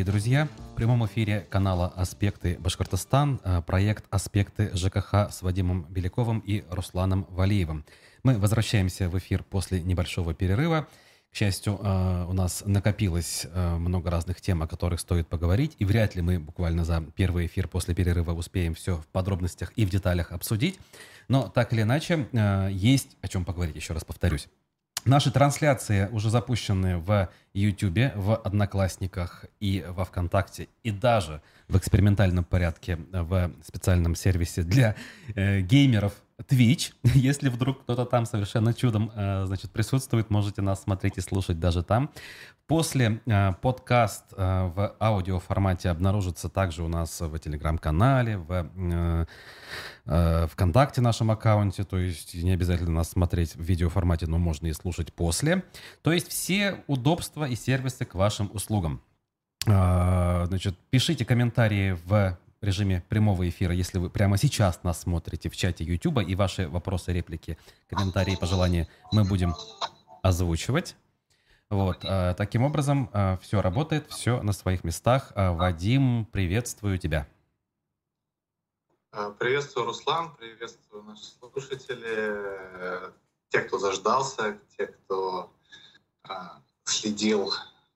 дорогие друзья. В прямом эфире канала «Аспекты Башкортостан» э, проект «Аспекты ЖКХ» с Вадимом Беляковым и Русланом Валиевым. Мы возвращаемся в эфир после небольшого перерыва. К счастью, э, у нас накопилось э, много разных тем, о которых стоит поговорить, и вряд ли мы буквально за первый эфир после перерыва успеем все в подробностях и в деталях обсудить. Но так или иначе, есть о чем поговорить, еще раз повторюсь. Наши трансляции уже запущены в YouTube, в Одноклассниках и во Вконтакте, и даже в экспериментальном порядке в специальном сервисе для э, геймеров Twitch. Если вдруг кто-то там совершенно чудом э, значит, присутствует, можете нас смотреть и слушать даже там. После э, подкаст э, в аудиоформате обнаружится также у нас в телеграм-канале, в ВКонтакте нашем аккаунте, то есть не обязательно нас смотреть в видеоформате, но можно и слушать после. То есть все удобства и сервисы к вашим услугам. Значит, пишите комментарии в режиме прямого эфира, если вы прямо сейчас нас смотрите в чате YouTube, и ваши вопросы, реплики, комментарии, пожелания мы будем озвучивать. Вот, э, таким образом, э, все работает, все на своих местах. Э, Вадим, приветствую тебя. Приветствую, Руслан, приветствую наши слушатели, те, кто заждался, те, кто следил,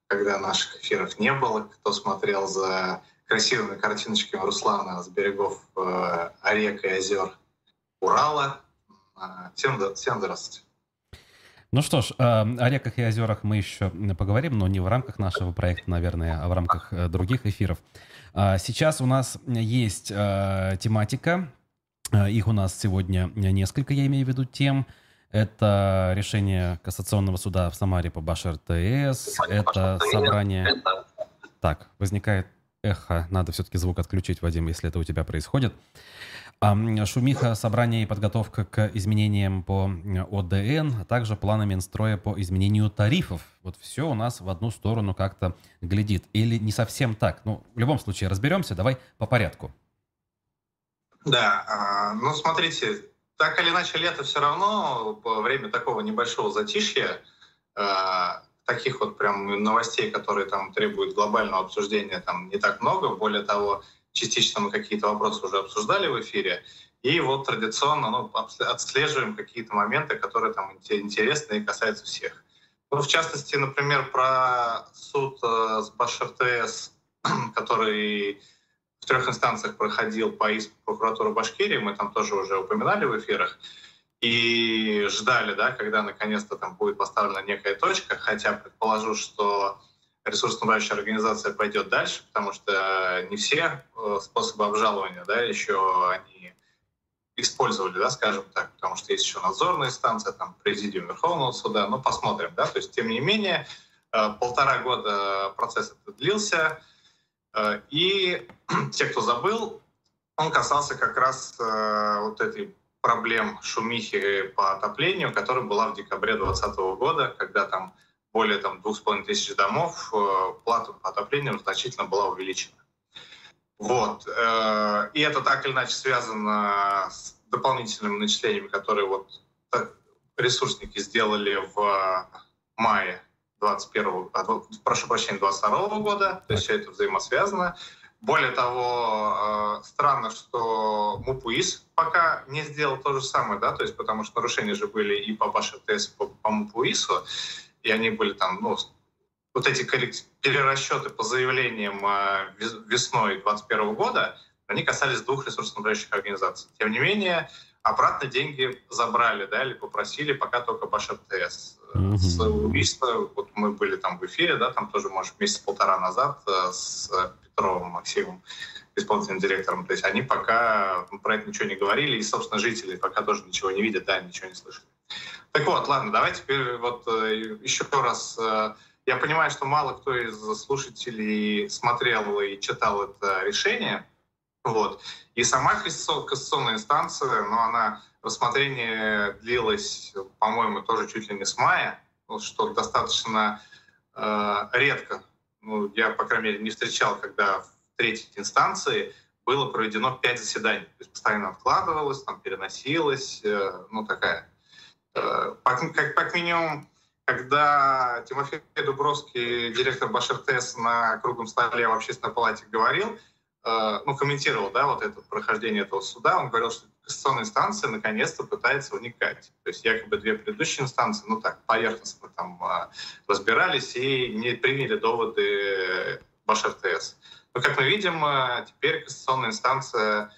когда наших эфиров не было, кто смотрел за красивыми картиночками Руслана с берегов рек и озер Урала. Всем, всем здравствуйте. Ну что ж, о реках и озерах мы еще поговорим, но не в рамках нашего проекта, наверное, а в рамках э, других эфиров. А, сейчас у нас есть э, тематика. Э, их у нас сегодня несколько, я имею в виду, тем. Это решение Кассационного суда в Самаре по Баш РТС. Это собрание... Так, возникает эхо. Надо все-таки звук отключить, Вадим, если это у тебя происходит. Шумиха, собрание и подготовка к изменениям по ОДН, а также планы Минстроя по изменению тарифов. Вот все у нас в одну сторону как-то глядит. Или не совсем так? Ну, в любом случае, разберемся. Давай по порядку. Да, а, ну смотрите, так или иначе лето все равно, во время такого небольшого затишья, а, таких вот прям новостей, которые там требуют глобального обсуждения, там не так много. Более того, частично мы какие-то вопросы уже обсуждали в эфире. И вот традиционно ну, отслеживаем какие-то моменты, которые там интересны и касаются всех. Ну, в частности, например, про суд э, с БашРТС, который в трех инстанциях проходил по иску прокуратуры Башкирии, мы там тоже уже упоминали в эфирах, и ждали, да, когда наконец-то там будет поставлена некая точка, хотя предположу, что ресурсоснабжающая организация пойдет дальше, потому что не все э, способы обжалования да, еще они использовали, да, скажем так, потому что есть еще надзорная инстанция, там, президиум Верховного суда, ну, посмотрим, да, то есть, тем не менее, э, полтора года процесс этот длился, э, и те, кто забыл, он касался как раз вот этой проблем шумихи по отоплению, которая была в декабре 2020 года, когда там более там, двух с половиной тысяч домов, э, плата по отоплению значительно была увеличена. Вот. Э, и это так или иначе связано с дополнительными начислениями, которые вот ресурсники сделали в мае 21 а, прошу прощения, 22 года, то есть все это взаимосвязано. Более того, э, странно, что МУПУИС пока не сделал то же самое, да, то есть потому что нарушения же были и по БАШ-ТС, и по, по МУПУИСу, и они были там, ну, вот эти перерасчеты по заявлениям а, весной 2021 года, они касались двух ресурсоснабжающих организаций. Тем не менее, обратно деньги забрали, да, или попросили пока только по ШТС. Mm-hmm. С убийства, вот мы были там в эфире, да, там тоже, может, месяц-полтора назад э, с Петровым Максимом, исполнительным директором. То есть они пока про это ничего не говорили, и, собственно, жители пока тоже ничего не видят, да, ничего не слышат. Так вот, ладно, давайте теперь вот э, еще раз. Э, я понимаю, что мало кто из слушателей смотрел и читал это решение. Вот. И сама кассационная инстанция, но ну, она рассмотрение длилось, по-моему, тоже чуть ли не с мая, что достаточно э, редко, ну, я, по крайней мере, не встречал, когда в третьей инстанции было проведено пять заседаний. То есть постоянно откладывалось, там переносилось, э, ну такая. Э, как, как, как минимум, когда Тимофей Дубровский, директор БашРТС на круглом столе в общественной палате говорил, э, ну, комментировал, да, вот это прохождение этого суда, он говорил, что кассационная инстанция наконец-то пытается вникать. То есть якобы две предыдущие инстанции, ну так, поверхностно там э, разбирались и не приняли доводы БашРТС. Но, как мы видим, э, теперь кассационная инстанция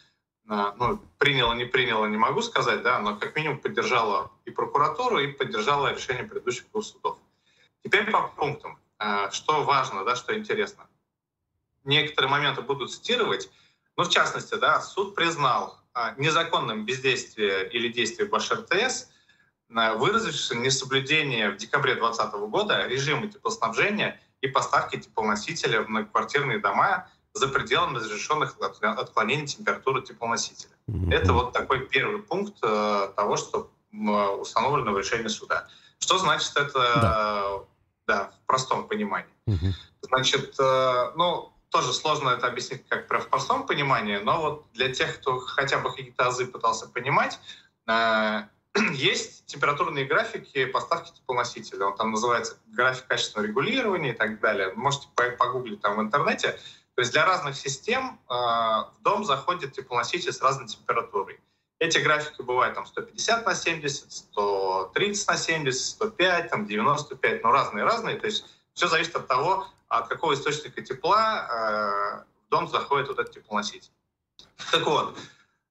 ну, приняла, не приняла, не могу сказать, да, но как минимум поддержала и прокуратуру, и поддержала решение предыдущих двух судов. Теперь по пунктам. Что важно, да, что интересно. Некоторые моменты буду цитировать, но в частности, да, суд признал э, незаконным бездействие или действие БашРТС, э, выразившись несоблюдение в декабре 2020 года режима теплоснабжения и поставки теплоносителя в многоквартирные дома за пределами разрешенных отклонений температуры теплоносителя. Mm-hmm. Это вот такой первый пункт э, того, что э, установлено в решении суда. Что значит это да. Да, в простом понимании? Mm-hmm. Значит, э, ну, тоже сложно это объяснить как в простом понимании, но вот для тех, кто хотя бы какие-то азы пытался понимать, э, есть температурные графики поставки теплоносителя. Он там называется график качественного регулирования и так далее. Можете погуглить там в интернете. То есть для разных систем э, в дом заходит теплоноситель с разной температурой. Эти графики бывают там 150 на 70, 130 на 70, 105, там 95, ну разные-разные. То есть все зависит от того, от какого источника тепла э, в дом заходит вот этот теплоноситель. Так вот,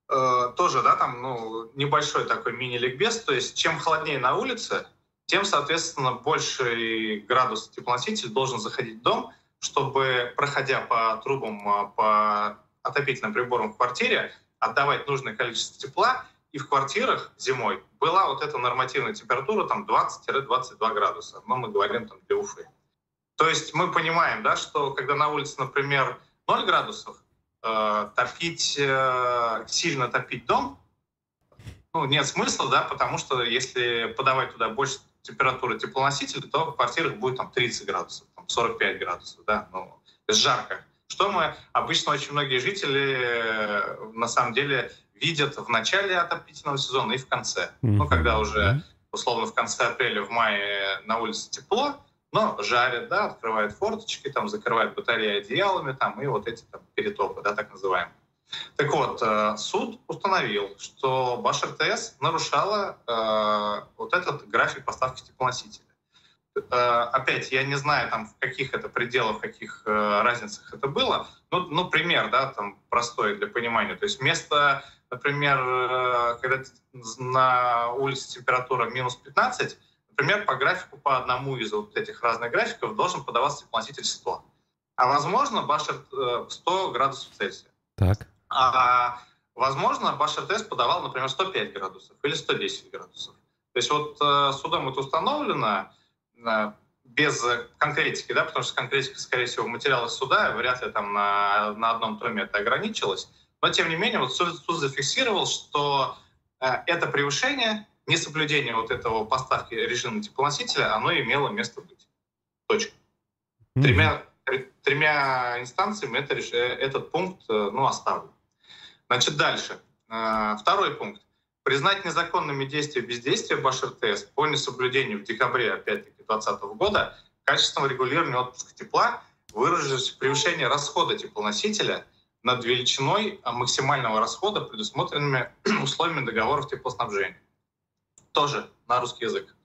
э, тоже, да, там, ну, небольшой такой мини-ликбез, то есть чем холоднее на улице, тем, соответственно, больше градус теплоноситель должен заходить в дом, чтобы, проходя по трубам, а, по отопительным приборам в квартире, отдавать нужное количество тепла, и в квартирах зимой была вот эта нормативная температура там 20-22 градуса. Но мы говорим там для Уфы. То есть мы понимаем, да, что когда на улице, например, 0 градусов, э, топить, э, сильно топить дом, ну, нет смысла, да, потому что если подавать туда больше температуры теплоносителя, то в квартирах будет там 30 градусов. 45 градусов, да, ну, жарко. Что мы обычно очень многие жители э, на самом деле видят в начале отопительного сезона и в конце. Mm-hmm. Ну, когда уже условно в конце апреля, в мае на улице тепло, но жарят, да, открывают форточки, там закрывают батареи одеялами, там и вот эти там перетопы, да, так называемые. Так вот, э, суд установил, что БашРТС нарушала э, вот этот график поставки теплоносителя. Э, опять, я не знаю, там, в каких это пределах, в каких э, разницах это было. Ну, ну, пример, да, там, простой для понимания. То есть вместо, например, э, когда на улице температура минус 15, например, по графику, по одному из вот этих разных графиков должен подаваться теплоноситель 100. А возможно, башер 100 градусов Цельсия. Так. А возможно, башер тест подавал, например, 105 градусов или 110 градусов. То есть вот судом это установлено, без конкретики, да, потому что конкретика, скорее всего, материала суда, вряд ли там на, на одном томе это ограничилось. Но, тем не менее, вот суд, суд зафиксировал, что э, это превышение, несоблюдение вот этого поставки режима теплоносителя, оно имело место быть. Точка. Mm-hmm. Тремя, тремя инстанциями это, этот пункт э, ну, оставлен. Значит, дальше. Э, второй пункт. Признать незаконными действия бездействия БашРТС по несоблюдению в декабре, опять-таки, 2020 года качественного регулирования отпуска тепла выразилось превышение расхода теплоносителя над величиной максимального расхода, предусмотренными условиями договоров теплоснабжения. Тоже на русский язык.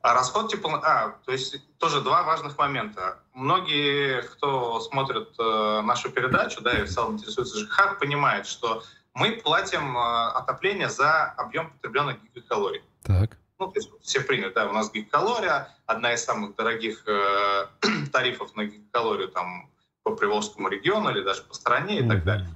А расход тепло... А, то есть тоже два важных момента. Многие, кто смотрит э, нашу передачу, да, и в целом интересуется ЖКХ, понимают, что мы платим э, отопление за объем потребленных гигакалорий. Так. Ну, то есть все приняли, да, у нас гигакалория, одна из самых дорогих э, тарифов на гигакалорию там по Приволжскому региону или даже по стране и так далее.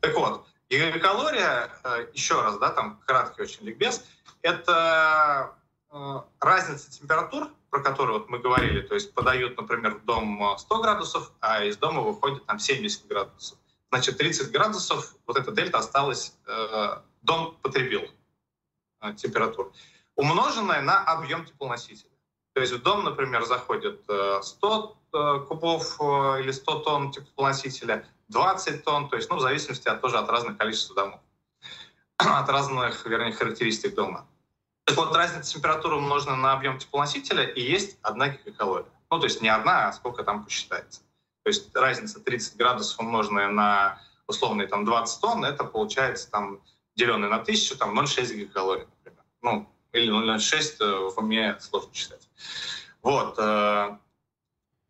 Так вот, гигакалория, э, еще раз, да, там краткий очень ликбез, это э, разница температур, про которую вот мы говорили, то есть подают, например, в дом 100 градусов, а из дома выходит там 70 градусов. Значит, 30 градусов, вот эта дельта осталась, э, дом потребил э, температуру умноженное на объем теплоносителя. То есть в дом, например, заходит 100 кубов или 100 тонн теплоносителя, 20 тонн, то есть, ну, в зависимости от, тоже от разных количеств домов, от разных, вернее, характеристик дома. Так вот, разница температуры умножена на объем теплоносителя, и есть одна гигакалория. Ну, то есть не одна, а сколько там посчитается. То есть разница 30 градусов умноженная на условные там 20 тонн, это получается там деленное на 1000, там 0,6 гигакалорий, например. Ну, или 0,06 э, в уме сложно считать. Вот. Э,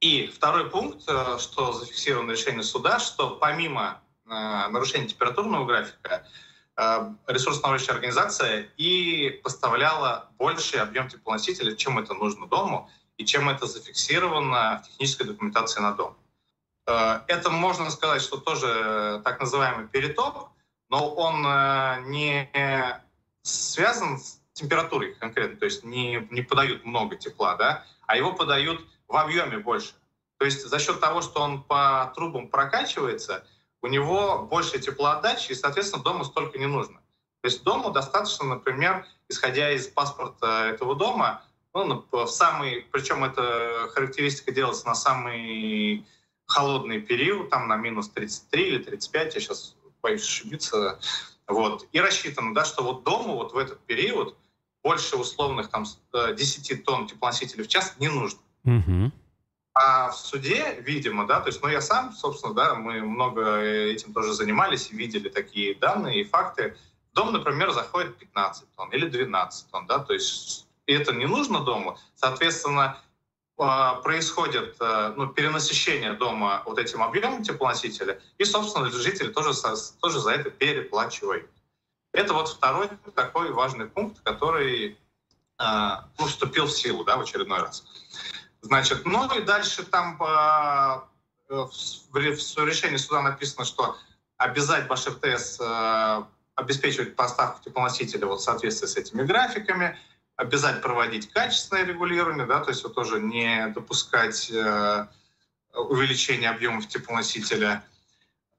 и второй пункт, э, что зафиксировано решение суда, что помимо нарушения температурного графика, ресурсоснабжающая организация и поставляла больший объем теплоносителя, чем это нужно дому, и чем это зафиксировано в технической документации на дом. Э, это можно сказать, что тоже так называемый перетоп, но он э, не связан с температурой конкретно, то есть не, не подают много тепла, да, а его подают в объеме больше. То есть за счет того, что он по трубам прокачивается, у него больше теплоотдачи, и, соответственно, дому столько не нужно. То есть дому достаточно, например, исходя из паспорта этого дома, ну, в самый, причем эта характеристика делается на самый холодный период, там на минус 33 или 35, я сейчас боюсь ошибиться, вот, и рассчитано, да, что вот дому вот в этот период больше условных там 10 э, тонн теплоносителей в час не нужно. Угу. А в суде, видимо, да, то есть, ну, я сам, собственно, да, мы много этим тоже занимались видели такие данные и факты. В дом, например, заходит 15 тонн или 12 тонн, да, то есть это не нужно дому. Соответственно, а, происходит э, ну, перенасыщение дома вот этим объемом теплоносителя, и, собственно, жители тоже, тоже за это переплачивают. Это вот второй такой важный пункт, который а, ну, вступил в силу да, в очередной раз. Значит, ну и дальше там по, э, в, в решении суда написано, что обязать БашРТС э, обеспечивать поставку теплоносителя вот в соответствии с этими графиками, обязать проводить качественное регулирование, да, то есть вот тоже не допускать э, увеличения объемов теплоносителя.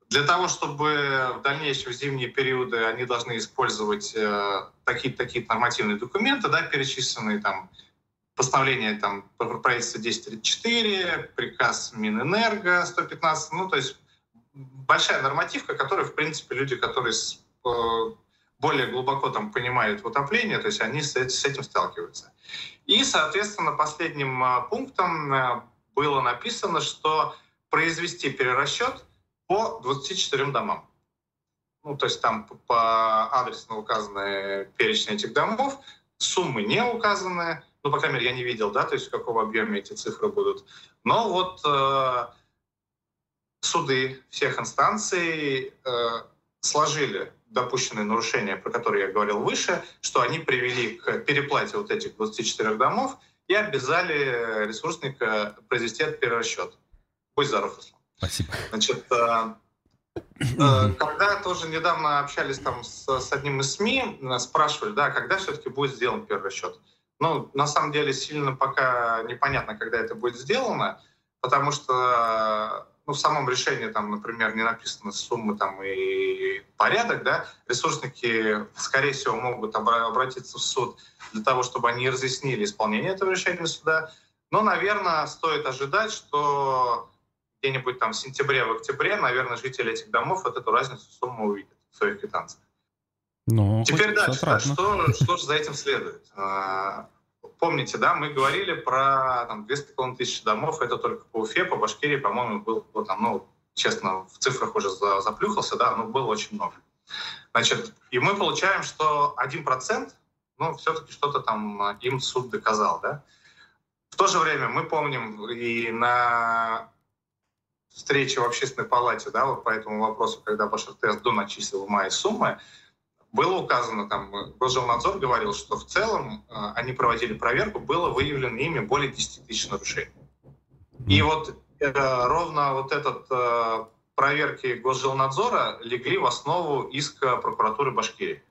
Для того, чтобы в дальнейшем в зимние периоды они должны использовать э, такие такие нормативные документы, да, перечисленные там постановление там правительства 1034, приказ Минэнерго 115, ну то есть большая нормативка, которая в принципе люди, которые э, более глубоко там понимают в отоплении, то есть они с, с этим сталкиваются. И, соответственно, последним а, пунктом э, было написано, что произвести перерасчет по 24 домам. Ну, то есть там по адресно указаны перечень этих домов, суммы не указаны, ну, по крайней мере, я не видел, да, то есть в каком объеме эти цифры будут. Но вот э, суды всех инстанций э, сложили допущенные нарушения, про которые я говорил выше, что они привели к переплате вот этих 24 домов и обязали ресурсника произвести этот перерасчет. Будь здоров, Руслан. Спасибо. Значит, э, э, когда тоже недавно общались там с, с одним из СМИ, спрашивали, да, когда все-таки будет сделан перерасчет. Ну, на самом деле, сильно пока непонятно, когда это будет сделано, потому что ну, в самом решении, там, например, не написаны суммы там, и порядок, да, ресурсники, скорее всего, могут обратиться в суд для того, чтобы они разъяснили исполнение этого решения суда. Но, наверное, стоит ожидать, что где-нибудь там в сентябре, в октябре, наверное, жители этих домов вот эту разницу сумму увидят в своих квитанциях. Ну, Теперь дальше, да, что, что же за этим следует? А, помните, да, мы говорили про там, 200 тысяч домов, это только по Уфе, по Башкирии, по-моему, было там, ну, честно, в цифрах уже заплюхался, да, но было очень много. Значит, и мы получаем, что 1%, ну, все-таки что-то там им суд доказал, да. В то же время мы помним и на встрече в общественной палате, да, вот по этому вопросу, когда Башар-Тест доначислил в мае суммы, было указано, там, Госжилнадзор говорил, что в целом э, они проводили проверку, было выявлено ими более 10 тысяч нарушений. И вот э, ровно вот этот э, проверки Госжилнадзора легли в основу иска прокуратуры Башкирии.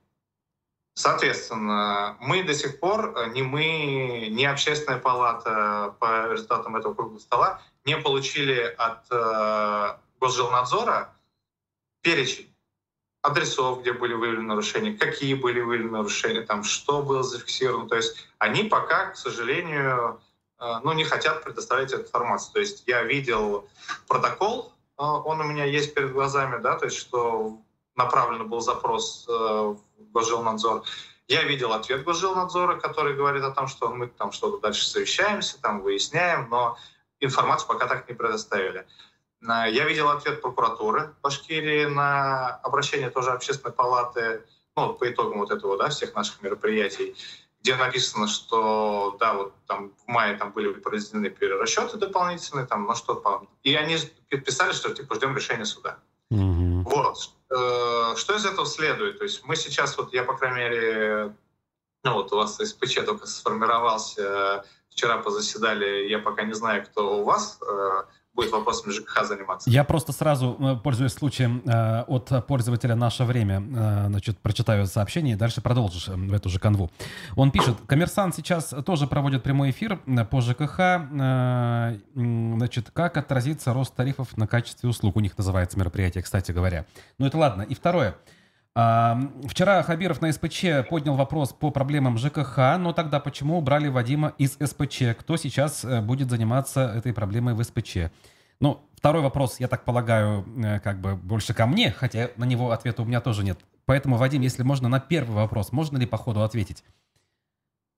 Соответственно, мы до сих пор, э, ни мы, ни общественная палата по результатам этого круглого стола не получили от э, Госжилнадзора перечень адресов, где были выявлены нарушения, какие были выявлены нарушения, там, что было зафиксировано. То есть они пока, к сожалению, ну, не хотят предоставлять эту информацию. То есть я видел протокол, он у меня есть перед глазами, да, то есть что направлен был запрос в Госжилнадзор. Я видел ответ Госжилнадзора, который говорит о том, что мы там что-то дальше совещаемся, там выясняем, но информацию пока так не предоставили. Я видел ответ прокуратуры Башкирии на обращение тоже общественной палаты, ну, по итогам вот этого, да, всех наших мероприятий, где написано, что, да, вот там в мае там были произведены перерасчеты дополнительные, там, ну, что И они писали, что, типа, ждем решения суда. Mm-hmm. Вот. Э, что из этого следует? То есть мы сейчас, вот я, по крайней мере, ну, вот у вас СПЧ только сформировался, вчера позаседали, я пока не знаю, кто у вас, э, будет вопросами ЖКХ заниматься. Я просто сразу, э, пользуясь случаем, э, от пользователя «Наше время», э, значит, прочитаю сообщение и дальше продолжишь в эту же канву. Он пишет, «Коммерсант сейчас тоже проводит прямой эфир по ЖКХ. Значит, как отразится рост тарифов на качестве услуг?» У них называется мероприятие, кстати говоря. Ну это ладно. И второе. Вчера Хабиров на СПЧ поднял вопрос по проблемам ЖКХ, но тогда почему убрали Вадима из СПЧ? Кто сейчас э, будет заниматься этой проблемой в СПЧ? Ну, второй вопрос, я так полагаю, э, как бы больше ко мне, хотя на него ответа у меня тоже нет. Поэтому, Вадим, если можно, на первый вопрос, можно ли по ходу ответить?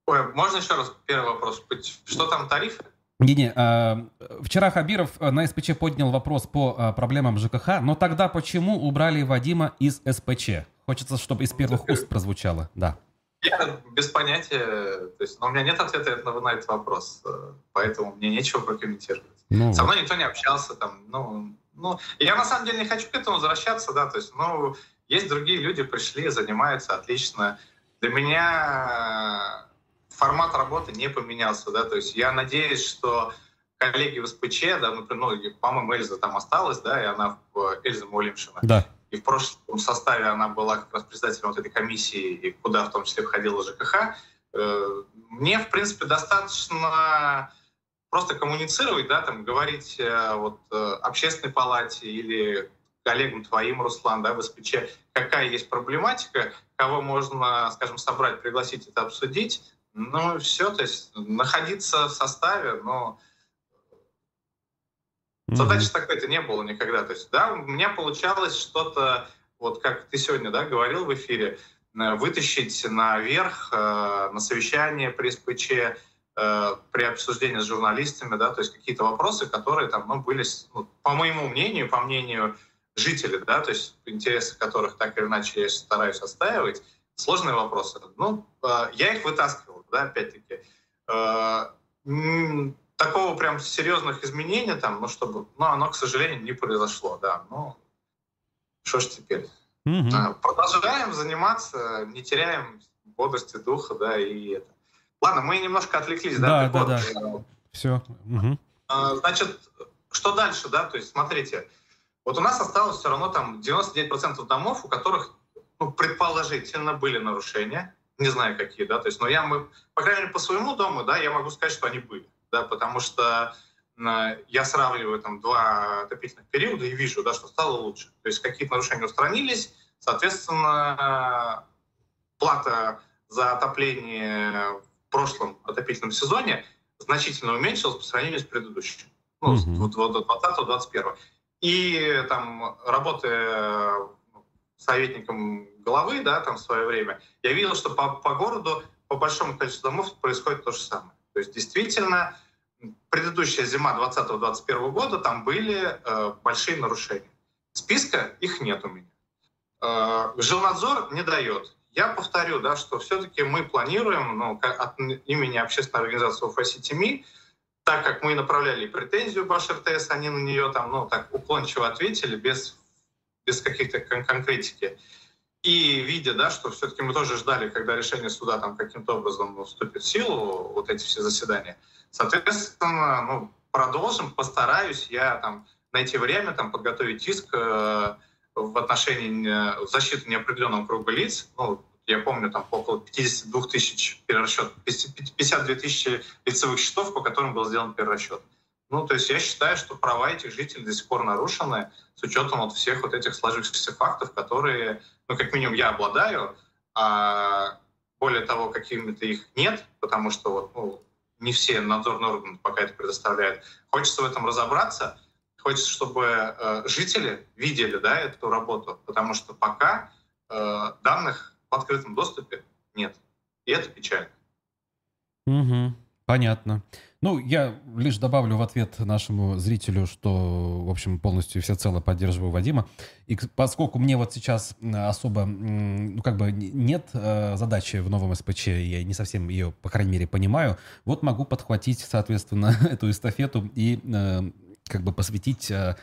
Ой, можно еще раз первый вопрос? Что там тарифы? Не-не, а, вчера Хабиров э, на СПЧ поднял вопрос по а, проблемам ЖКХ, но тогда почему убрали Вадима из СПЧ? Хочется, чтобы из первых уст прозвучало, да. Я без понятия, то есть, но у меня нет ответа на, на этот вопрос, э, поэтому мне нечего прокомментировать. Ну, Со мной никто не общался, там, ну, ну, я на самом деле не хочу к этому возвращаться, да, то есть, ну, есть другие люди, пришли, занимаются отлично. Для меня формат работы не поменялся, да, то есть я надеюсь, что коллеги в СПЧ, да, например, ну, по-моему, Эльза там осталась, да, и она в Эльза Мулимшина. Да. И в прошлом составе она была как раз председателем вот этой комиссии, и куда в том числе входила ЖКХ. Э, мне, в принципе, достаточно просто коммуницировать, да, там, говорить э, вот э, общественной палате или коллегам твоим, Руслан, да, в СПЧ, какая есть проблематика, кого можно, скажем, собрать, пригласить это обсудить, ну, все, то есть находиться в составе, но mm-hmm. задачи такой-то не было никогда. То есть, да, у меня получалось что-то, вот как ты сегодня, да, говорил в эфире, э, вытащить наверх э, на совещание при СПЧ, э, при обсуждении с журналистами, да, то есть какие-то вопросы, которые там, ну, были, ну, по моему мнению, по мнению жителей, да, то есть интересы которых так или иначе я стараюсь отстаивать, сложные вопросы. Ну, я их вытаскивал да, опять-таки. Э, такого прям серьезных изменений там, ну, чтобы, ну, оно, к сожалению, не произошло, да, ну, что ж теперь. Угу. Продолжаем заниматься, не теряем бодрости духа, да, и это. Ладно, мы немножко отвлеклись, да, да, да, да. Все. Угу. Значит, что дальше, да, то есть, смотрите, вот у нас осталось все равно там 99% домов, у которых, ну, предположительно были нарушения, не знаю какие, да, то есть, но я, мы, по крайней мере, по своему дому, да, я могу сказать, что они были, да, потому что я сравниваю там два отопительных периода и вижу, да, что стало лучше. То есть какие-то нарушения устранились, соответственно, плата за отопление в прошлом отопительном сезоне значительно уменьшилась по сравнению с предыдущим, ну, mm-hmm. вот, вот 20-21. И там работая советником головы, да, там в свое время, я видел, что по, по городу, по большому количеству домов происходит то же самое. То есть действительно предыдущая зима 2020-2021 года там были э, большие нарушения. Списка их нет у меня. Э, Жилнадзор не дает. Я повторю, да, что все-таки мы планируем ну, от имени общественной организации УФСИТИМИ, так как мы направляли претензию Баш РТС, они на нее там, ну, так уклончиво ответили, без, без каких-то кон- конкретики. И видя, да, что все-таки мы тоже ждали, когда решение суда там каким-то образом вступит в силу, вот эти все заседания, соответственно, ну, продолжим, постараюсь я там найти время, там, подготовить иск э, в отношении э, защиты неопределенного круга лиц. Ну, я помню, там около 52 тысяч перерасчет, 52 тысячи лицевых счетов, по которым был сделан перерасчет. Ну, то есть я считаю, что права этих жителей до сих пор нарушены с учетом вот всех вот этих сложившихся фактов, которые ну, как минимум, я обладаю, а более того, какими-то их нет, потому что вот, ну, не все надзорные органы пока это предоставляют. Хочется в этом разобраться, хочется, чтобы э, жители видели да, эту работу, потому что пока э, данных в открытом доступе нет. И это печально. Угу, понятно. Ну, я лишь добавлю в ответ нашему зрителю, что, в общем, полностью всецело поддерживаю Вадима. И поскольку мне вот сейчас особо, ну, как бы нет э, задачи в новом СПЧ, я не совсем ее, по крайней мере, понимаю, вот могу подхватить, соответственно, эту эстафету и э, как бы посвятить э,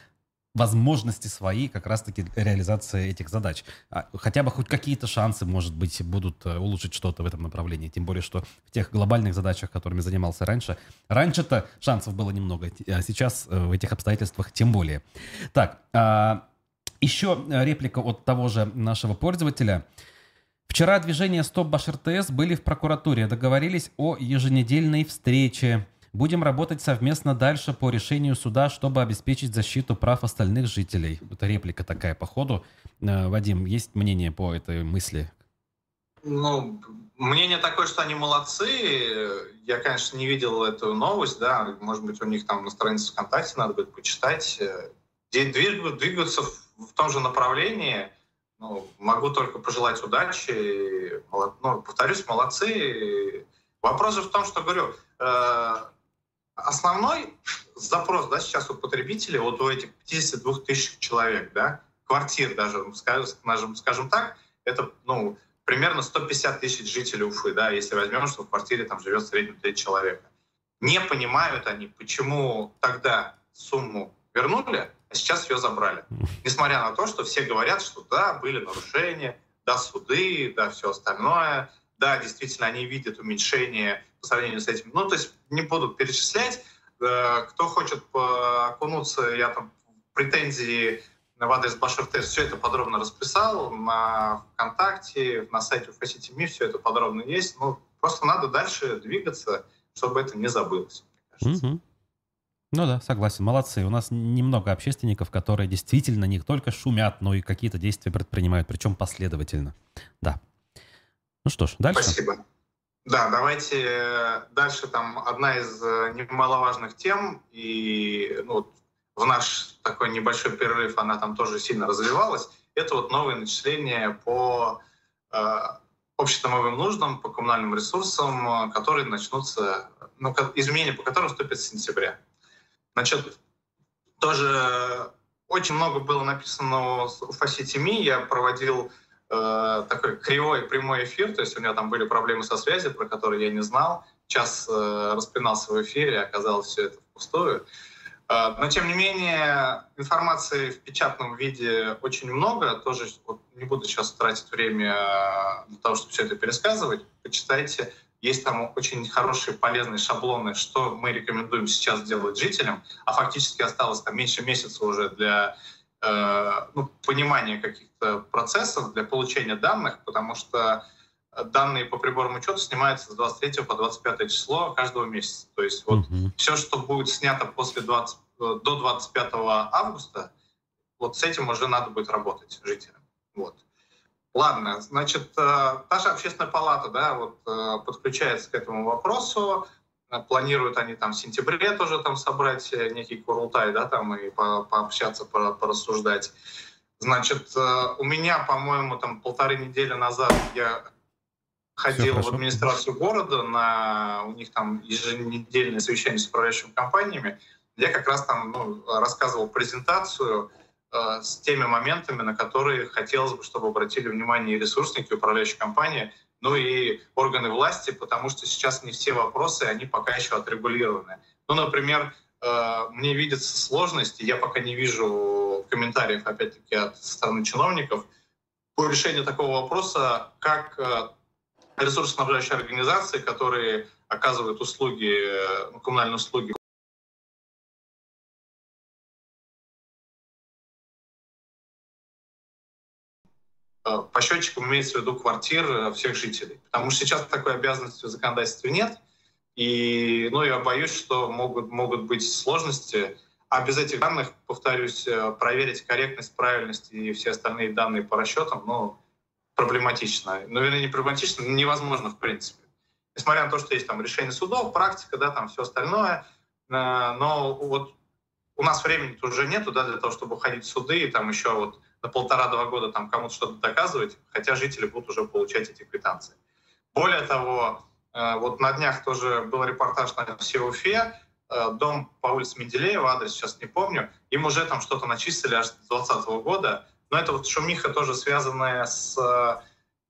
возможности свои как раз-таки реализации этих задач. А, хотя бы хоть какие-то шансы, может быть, будут э, улучшить что-то в этом направлении. Тем более, что в тех глобальных задачах, которыми занимался раньше, раньше-то шансов было немного, а сейчас э, в этих обстоятельствах тем более. Так, а, еще реплика от того же нашего пользователя. Вчера движение «Стоп Баш РТС» были в прокуратуре, договорились о еженедельной встрече. Будем работать совместно дальше по решению суда, чтобы обеспечить защиту прав остальных жителей. Это реплика такая по ходу. Э, Вадим, есть мнение по этой мысли? Ну, мнение такое, что они молодцы. Я, конечно, не видел эту новость, да. Может быть, у них там на странице ВКонтакте надо будет почитать. Двигаются в том же направлении. Ну, могу только пожелать удачи. Ну, повторюсь, молодцы. Вопрос же в том, что, говорю, э, Основной запрос да, сейчас у потребителей, вот у этих 52 тысяч человек, да, квартир даже, скажем, скажем так, это ну, примерно 150 тысяч жителей Уфы, да, если возьмем, что в квартире там живет в среднем 3 человека. Не понимают они, почему тогда сумму вернули, а сейчас ее забрали. Несмотря на то, что все говорят, что да, были нарушения, да, суды, да, все остальное, да, действительно, они видят уменьшение по сравнению с этим. Ну, то есть не буду перечислять. Э, кто хочет окунуться, я там претензии в адрес Башар все это подробно расписал на ВКонтакте, на сайте ФСТМИ все это подробно есть. Ну, просто надо дальше двигаться, чтобы это не забылось. Угу. Ну да, согласен. Молодцы. У нас немного общественников, которые действительно не только шумят, но и какие-то действия предпринимают, причем последовательно. Да. Ну что ж, дальше. Спасибо. Да, давайте э, дальше. Там одна из э, немаловажных тем, и ну, в наш такой небольшой перерыв она там тоже сильно развивалась. Это вот новые начисления по э, общедомовым нуждам, по коммунальным ресурсам, которые начнутся, ну, изменения по которым вступят с сентября. Значит, тоже очень много было написано в Фасити.ми. Я проводил э, такой кривой прямой эфир, то есть у меня там были проблемы со связью, про которые я не знал. Час э, распинался в эфире, оказалось все это впустую. Э, но, тем не менее, информации в печатном виде очень много. Тоже вот, не буду сейчас тратить время э, для того, чтобы все это пересказывать. Почитайте. Есть там очень хорошие, полезные шаблоны, что мы рекомендуем сейчас делать жителям. А фактически осталось там меньше месяца уже для э, ну, понимания каких Э, процессов для получения данных, потому что э, данные по приборам учета снимаются с 23 по 25 число каждого месяца. То есть вот uh-huh. все, что будет снято после 20, э, до 25 августа, вот с этим уже надо будет работать жителям. Вот. Ладно, значит, та же общественная палата, да, вот подключается к этому вопросу. Планируют они там в сентябре тоже там собрать некий курултай, да, там и по пообщаться, порассуждать. Значит, э, у меня, по-моему, там полторы недели назад я ходил в администрацию города, на у них там еженедельное совещание с управляющими компаниями. Я как раз там ну, рассказывал презентацию э, с теми моментами, на которые хотелось бы, чтобы обратили внимание и ресурсники, и управляющие компании, ну и органы власти, потому что сейчас не все вопросы, они пока еще отрегулированы. Ну, например, э, мне видится сложность, я пока не вижу комментариев, опять-таки, от стороны чиновников по решению такого вопроса, как э, ресурсоснабжающие организации, которые оказывают услуги, э, коммунальные услуги по счетчикам имеется в виду квартир всех жителей. Потому что сейчас такой обязанности в законодательстве нет. И ну, я боюсь, что могут, могут быть сложности а без этих данных, повторюсь, э, проверить корректность, правильность и все остальные данные по расчетам, ну, проблематично. Ну, вернее, не проблематично, невозможно в принципе. несмотря на то, что есть там решение судов, практика, да, там все остальное, но вот у нас времени уже нету, да, для того, чтобы ходить в суды и там еще вот на полтора-два года там кому-то что-то доказывать, хотя жители будут уже получать эти квитанции. Более того, вот на днях тоже был репортаж на Сеуфе, Э, дом по улице Менделеева, адрес сейчас не помню, им уже там что-то начислили аж с 2020 года. Но это вот шумиха тоже связанная с э,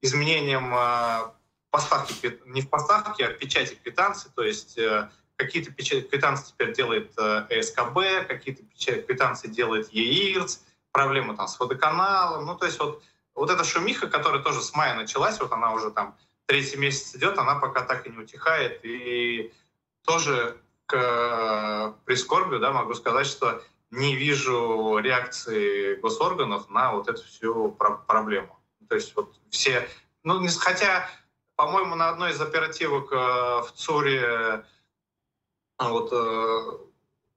изменением э, поставки, не в поставке, а в печати квитанций, то есть какие-то квитанции теперь делает СКБ, какие-то квитанции делает ЕИРЦ, проблемы там с водоканалом, ну то есть вот, вот эта шумиха, которая тоже с мая началась, вот она уже там третий месяц идет, она пока так и не утихает, и тоже к э, прискорбию да, могу сказать, что не вижу реакции госорганов на вот эту всю про- проблему. То есть вот все, ну, хотя, по-моему, на одной из оперативок э, в ЦУРе э, вот,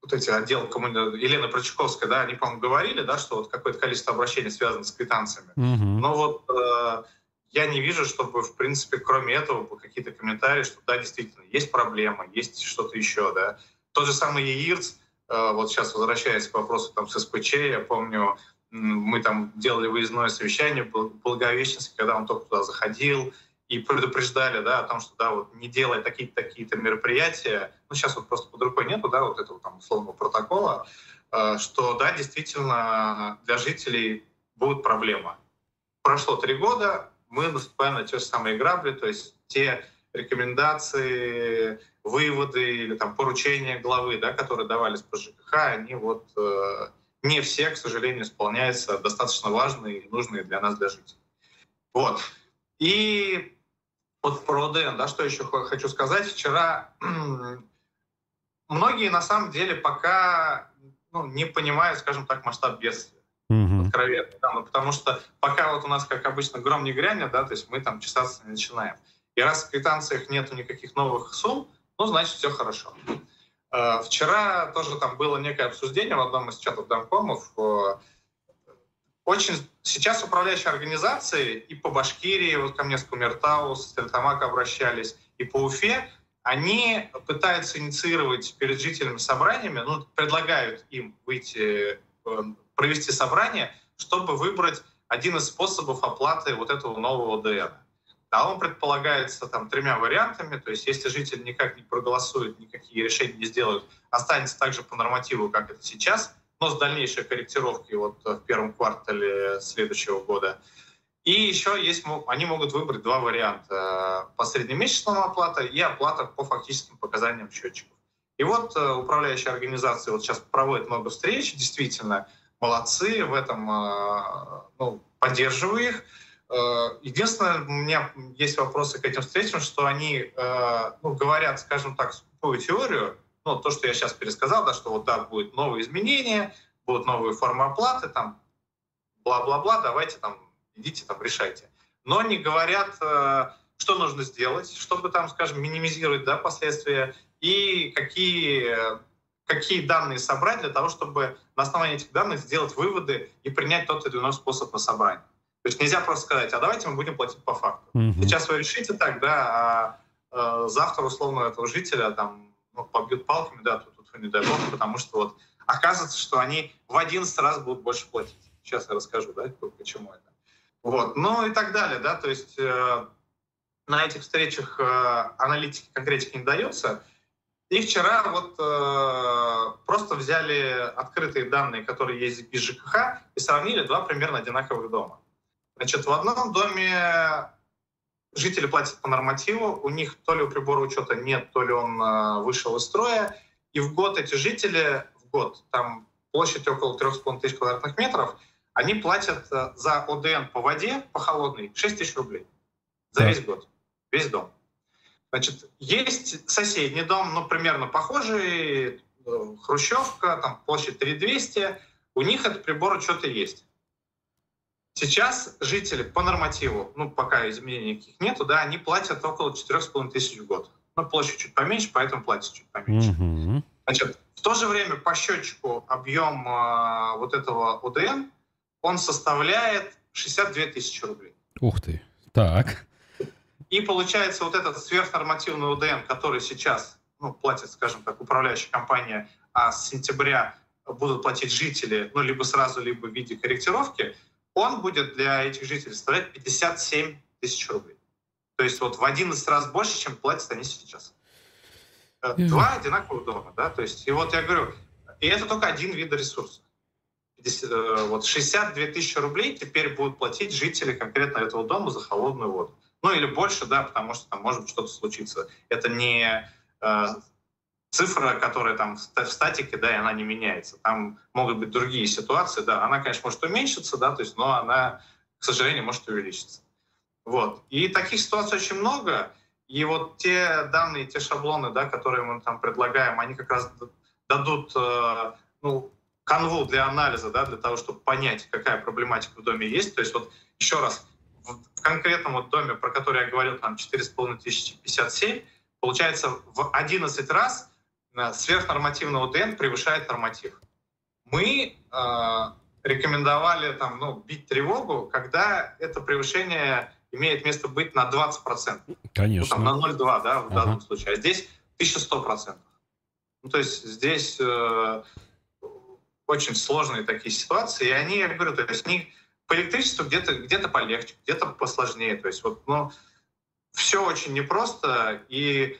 вот эти отдел коммуни... Елена Прочаковская, да, они, по-моему, говорили, да, что вот какое-то количество обращений связано с квитанциями. Mm-hmm. Но вот я не вижу, чтобы, в принципе, кроме этого, какие-то комментарии, что да, действительно, есть проблема, есть что-то еще, да. Тот же самый ЕИРЦ, э, вот сейчас возвращаясь к вопросу там с СПЧ, я помню, мы там делали выездное совещание в Благовещенске, когда он только туда заходил, и предупреждали, да, о том, что, да, вот не делая такие-то такие-то мероприятия, ну, сейчас вот просто под рукой нету, да, вот этого там условного протокола, э, что, да, действительно, для жителей будет проблема. Прошло три года, мы наступаем на те же самые грабли, то есть те рекомендации, выводы или там поручения главы, да, которые давались по ЖКХ, они вот э, не все, к сожалению, исполняются достаточно важные и нужные для нас, для жителей. Вот. И вот про ОДН, да, что еще хочу сказать. Вчера многие на самом деле пока ну, не понимают, скажем так, масштаб бедствия угу. откровенно. Да, ну, потому что пока вот у нас, как обычно, гром не грянет, да, то есть мы там чесаться не начинаем. И раз в квитанциях нету никаких новых сумм, ну, значит, все хорошо. Э, вчера тоже там было некое обсуждение в одном из чатов домкомов. Э, очень сейчас управляющие организации и по Башкирии, вот ко мне с Кумертау, с Тельтамак обращались, и по Уфе, они пытаются инициировать перед жителями собраниями, ну, предлагают им выйти э, провести собрание, чтобы выбрать один из способов оплаты вот этого нового ОДН. А он предполагается там тремя вариантами, то есть если житель никак не проголосует, никакие решения не сделают, останется также по нормативу, как это сейчас, но с дальнейшей корректировкой вот в первом квартале следующего года. И еще есть, они могут выбрать два варианта. По среднемесячному оплата и оплата по фактическим показаниям счетчиков. И вот э, управляющая организация вот сейчас проводит много встреч, действительно, молодцы в этом, ну, поддерживаю их. Э, единственное, у меня есть вопросы к этим встречам, что они э, ну, говорят, скажем так, скупую теорию, ну, то, что я сейчас пересказал, да, что вот да, будет новые изменения, будут новые формы оплаты, там, бла-бла-бла, давайте там, идите там, решайте. Но не говорят, э, что нужно сделать, чтобы там, скажем, минимизировать да, последствия и какие какие данные собрать для того, чтобы на основании этих данных сделать выводы и принять тот или иной способ на собрание. То есть нельзя просто сказать, а давайте мы будем платить по факту. Mm-hmm. Сейчас вы решите так, да, а э, завтра условно этого жителя там ну, побьют палками, да, тут, тут не дай бог, потому что вот оказывается, что они в 11 раз будут больше платить. Сейчас я расскажу, да, почему это. Вот, ну и так далее, да, то есть э, на этих встречах э, аналитики конкретики не дается, и вчера вот э, просто взяли открытые данные, которые есть из ЖКХ, и сравнили два примерно одинаковых дома. Значит, в одном доме жители платят по нормативу, у них то ли у прибора учета нет, то ли он э, вышел из строя, и в год эти жители, в год, там площадь около 3,5 тысяч квадратных метров, они платят э, за ОДН по воде, по холодной, 6 тысяч рублей за весь год, весь дом. Значит, есть соседний дом, ну, примерно похожий, э, хрущевка, там площадь 3200, у них этот прибор учета есть. Сейчас жители по нормативу, ну, пока изменений никаких нету, да, они платят около 4,5 тысяч в год. Ну, площадь чуть поменьше, поэтому платят чуть поменьше. Mm-hmm. Значит, в то же время по счетчику объем э, вот этого ОДН, он составляет 62 тысячи рублей. Ух ты, так. И получается вот этот сверхнормативный УДН, который сейчас ну, платит, скажем так, управляющая компания, а с сентября будут платить жители, ну, либо сразу, либо в виде корректировки, он будет для этих жителей составлять 57 тысяч рублей. То есть вот в 11 раз больше, чем платят они сейчас. Э, два одинаковых дома, да, то есть, и вот я говорю, и это только один вид ресурса. Э, вот 62 тысячи рублей теперь будут платить жители конкретно этого дома за холодную воду. Ну или больше, да, потому что там может что-то случиться. Это не э, цифра, которая там в статике, да, и она не меняется. Там могут быть другие ситуации, да, она, конечно, может уменьшиться, да, то есть, но она, к сожалению, может увеличиться. Вот. И таких ситуаций очень много. И вот те данные, те шаблоны, да, которые мы там предлагаем, они как раз дадут э, ну, канву для анализа, да, для того, чтобы понять, какая проблематика в доме есть. То есть вот еще раз, в конкретном вот доме, про который я говорил, там 4,5 тысячи 57, получается в 11 раз э, сверхнормативный УДН превышает норматив. Мы э, рекомендовали там, ну, бить тревогу, когда это превышение имеет место быть на 20%. Конечно. Ну, там, на 0,2, да, в ага. данном случае. А здесь 1100%. Ну, то есть здесь э, очень сложные такие ситуации, и они, я говорю, то есть они по электричеству где-то где полегче, где-то посложнее. То есть вот, ну, все очень непросто и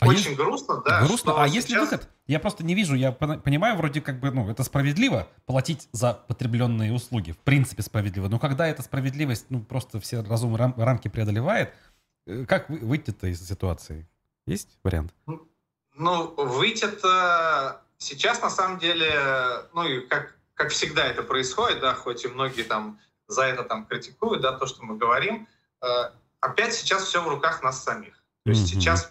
а очень есть... грустно, да. Грустно. А сейчас... есть ли выход? Я просто не вижу, я понимаю, вроде как бы, ну, это справедливо платить за потребленные услуги, в принципе справедливо. Но когда эта справедливость, ну, просто все разумные рам- рамки преодолевает, э, как выйти-то из ситуации? Есть вариант? Ну, ну выйти-то сейчас, на самом деле, ну, и как, как всегда это происходит, да, хоть и многие там за это там критикуют, да, то, что мы говорим, э, опять сейчас все в руках нас самих. То есть mm-hmm. сейчас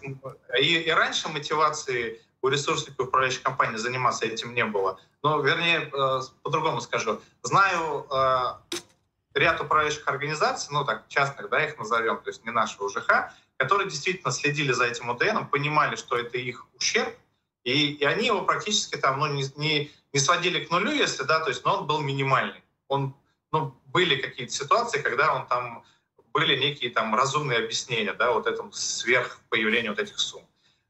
и, и раньше мотивации у ресурсных управляющих компаний заниматься этим не было. Но, вернее, э, по-другому скажу. Знаю э, ряд управляющих организаций, ну так, частных, да, их назовем, то есть не нашего УЖХ, которые действительно следили за этим ОДН, понимали, что это их ущерб, и, и они его практически там, ну, не, не, не сводили к нулю, если, да, то есть, но он был минимальный. Он, ну, были какие-то ситуации, когда он там были некие там разумные объяснения, да, вот этому сверх появлению вот этих сумм.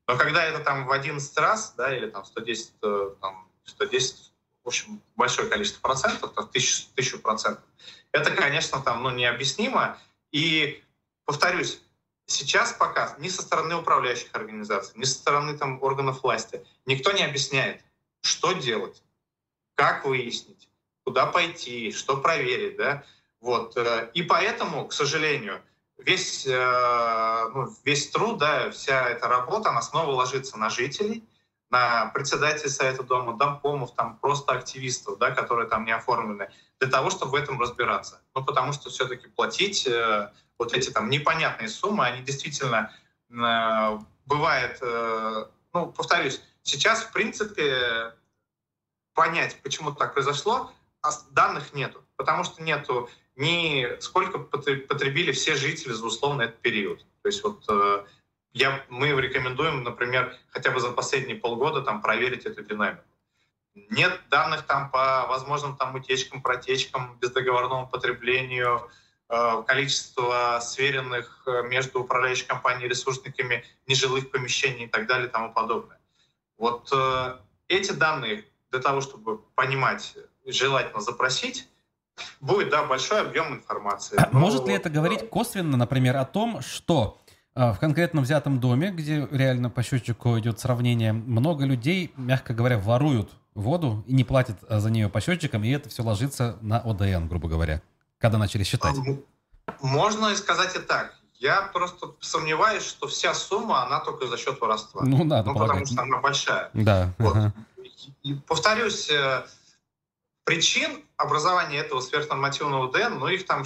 Но когда это там в 11 раз, да, или там 110, э, там, 110 в общем, большое количество процентов, там, тысячу, тысячу процентов, это, конечно, там, ну, необъяснимо. И, повторюсь, сейчас пока ни со стороны управляющих организаций, ни со стороны там, органов власти никто не объясняет, что делать, как выяснить, куда пойти, что проверить, да, вот. Э, и поэтому, к сожалению, весь, э, ну, весь труд, да, вся эта работа, она снова ложится на жителей, на председателей совета дома, домкомов, там просто активистов, да, которые там не оформлены, для того, чтобы в этом разбираться. Ну, потому что все-таки платить э, вот эти там непонятные суммы, они действительно э, бывает, э, ну, повторюсь, сейчас, в принципе, понять, почему так произошло, данных нету, потому что нету ни сколько потребили все жители за условно этот период. То есть вот э, я, мы рекомендуем, например, хотя бы за последние полгода там проверить эту динамику. Нет данных там по возможным там утечкам, протечкам, бездоговорному потреблению, э, количество сверенных э, между управляющей компанией ресурсниками нежилых помещений и так далее и тому подобное. Вот эти данные для того, чтобы понимать, желательно запросить, Будет, да, большой объем информации. А может ли это говорить косвенно, например, о том, что э, в конкретно взятом доме, где реально по счетчику идет сравнение, много людей, мягко говоря, воруют воду и не платят э, за нее по счетчикам, и это все ложится на ОДН, грубо говоря, когда начали считать? Можно сказать и так. Я просто сомневаюсь, что вся сумма, она только за счет воровства. Ну, надо ну, потому что она большая. Да. Вот. Ага. И, повторюсь, э, причин образования этого сверхнормативного ДН, ну их там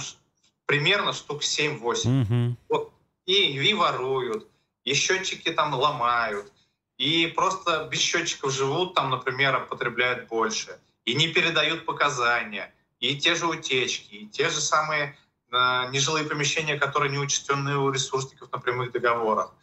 примерно штук 7-8. Угу. Вот. И, и воруют, и счетчики там ломают, и просто без счетчиков живут, там, например, потребляют больше, и не передают показания, и те же утечки, и те же самые э, нежилые помещения, которые не учтены у ресурсников на прямых договорах.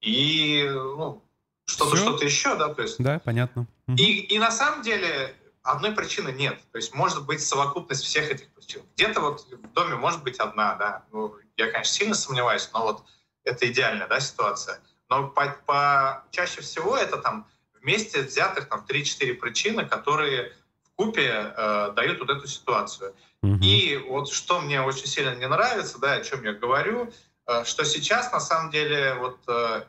И ну, что-то, что-то еще, да, то есть. Да, понятно. И, и на самом деле одной причины нет. То есть может быть совокупность всех этих причин. Где-то вот в доме может быть одна, да, ну, я, конечно, сильно сомневаюсь, но вот это идеальная да, ситуация. Но по, по, чаще всего это там вместе взятых там 3-4 причины, которые в купе э, дают вот эту ситуацию. Угу. И вот что мне очень сильно не нравится, да, о чем я говорю, э, что сейчас на самом деле вот э,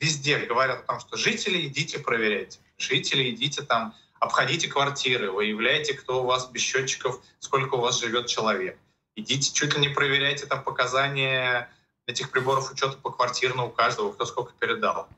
везде говорят о том, что жители идите проверяйте, жители идите там обходите квартиры, выявляйте, кто у вас без счетчиков, сколько у вас живет человек. Идите чуть ли не проверяйте там показания этих приборов учета по квартирно у каждого, кто сколько передал.